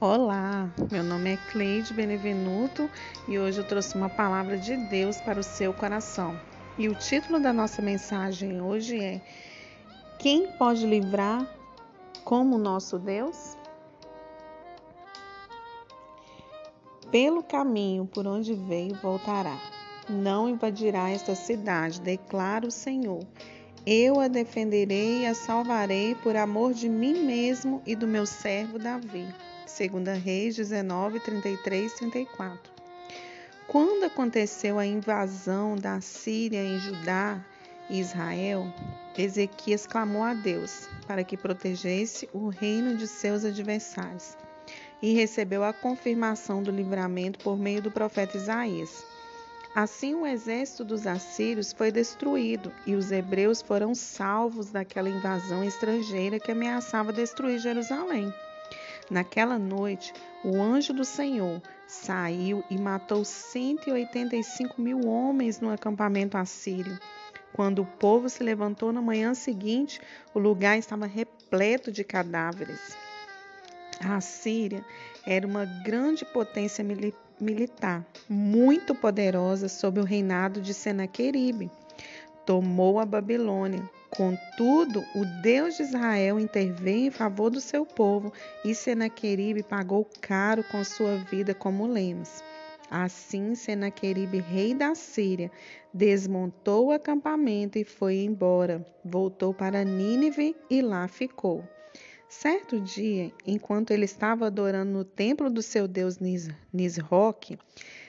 Olá, meu nome é Cleide Benevenuto e hoje eu trouxe uma palavra de Deus para o seu coração. E o título da nossa mensagem hoje é: Quem pode livrar como nosso Deus? Pelo caminho por onde veio, voltará. Não invadirá esta cidade, declara o Senhor. Eu a defenderei e a salvarei por amor de mim mesmo e do meu servo Davi. 2 Reis 19, 33, 34. Quando aconteceu a invasão da Síria em Judá e Israel, Ezequias clamou a Deus para que protegesse o reino de seus adversários e recebeu a confirmação do livramento por meio do profeta Isaías. Assim, o exército dos assírios foi destruído e os hebreus foram salvos daquela invasão estrangeira que ameaçava destruir Jerusalém. Naquela noite, o anjo do Senhor saiu e matou 185 mil homens no acampamento assírio. Quando o povo se levantou na manhã seguinte, o lugar estava repleto de cadáveres. A Assíria era uma grande potência militar militar muito poderosa sob o reinado de Senaqueribe. Tomou a Babilônia. Contudo, o Deus de Israel interveio em favor do seu povo e Senaqueribe pagou caro com sua vida, como lemos. Assim, Senaqueribe, rei da Síria, desmontou o acampamento e foi embora. Voltou para Nínive e lá ficou. Certo dia, enquanto ele estava adorando no templo do seu deus Nisroque,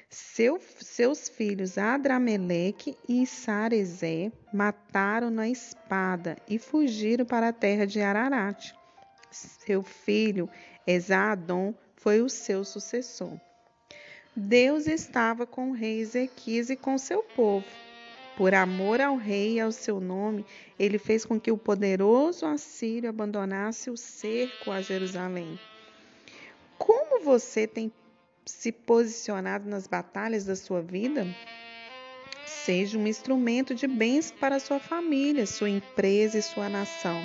seu, seus filhos Adrameleque e Sarezé mataram na espada e fugiram para a terra de Ararat. Seu filho Esaadom foi o seu sucessor. Deus estava com o rei Ezequias e com seu povo por amor ao rei e ao seu nome, ele fez com que o poderoso assírio abandonasse o cerco a Jerusalém. Como você tem se posicionado nas batalhas da sua vida? Seja um instrumento de bênção para sua família, sua empresa e sua nação.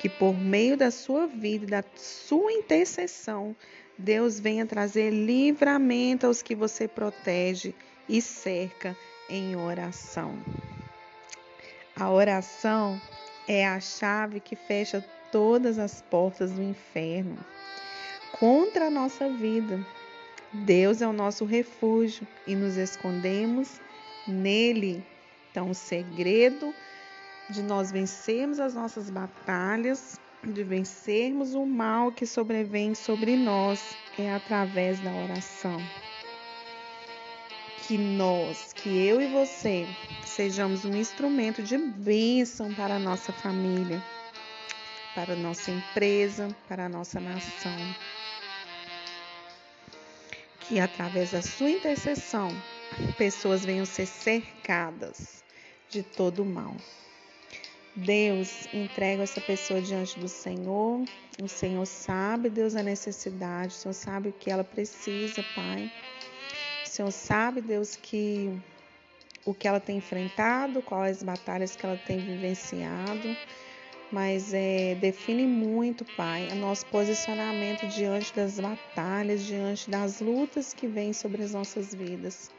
Que por meio da sua vida e da sua intercessão, Deus venha trazer livramento aos que você protege e cerca em oração. A oração é a chave que fecha todas as portas do inferno contra a nossa vida. Deus é o nosso refúgio e nos escondemos nele. Então, o segredo de nós vencermos as nossas batalhas, de vencermos o mal que sobrevém sobre nós, é através da oração que nós, que eu e você, sejamos um instrumento de bênção para a nossa família, para a nossa empresa, para a nossa nação. Que através da sua intercessão, pessoas venham ser cercadas de todo o mal. Deus entrega essa pessoa diante do Senhor. O Senhor sabe, Deus, a necessidade, o Senhor sabe o que ela precisa, Pai. Senhor sabe, Deus, que o que ela tem enfrentado, quais batalhas que ela tem vivenciado, mas é, define muito, Pai, o nosso posicionamento diante das batalhas, diante das lutas que vêm sobre as nossas vidas.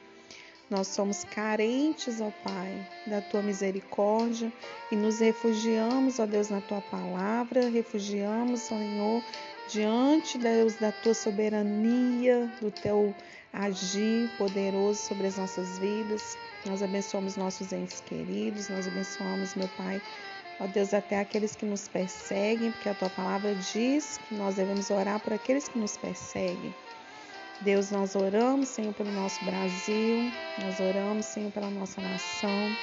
Nós somos carentes, ó Pai, da tua misericórdia e nos refugiamos, ó Deus, na tua palavra, refugiamos, Senhor, diante, Deus, da tua soberania, do teu agir poderoso sobre as nossas vidas. Nós abençoamos nossos entes queridos, nós abençoamos, meu Pai, ó Deus, até aqueles que nos perseguem, porque a tua palavra diz que nós devemos orar por aqueles que nos perseguem. Deus, nós oramos, Senhor, pelo nosso Brasil, nós oramos, Senhor, pela nossa nação.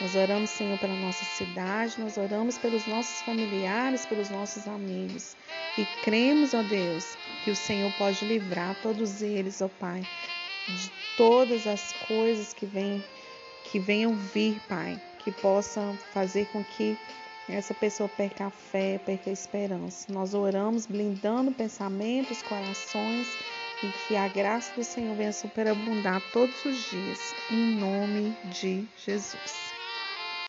Nós oramos, Senhor, pela nossa cidade, nós oramos pelos nossos familiares, pelos nossos amigos. E cremos, ó Deus, que o Senhor pode livrar todos eles, ó Pai, de todas as coisas que vêm que venham vir, Pai, que possam fazer com que essa pessoa perca a fé, perca a esperança. Nós oramos blindando pensamentos, corações e que a graça do Senhor venha superabundar todos os dias, em nome de Jesus.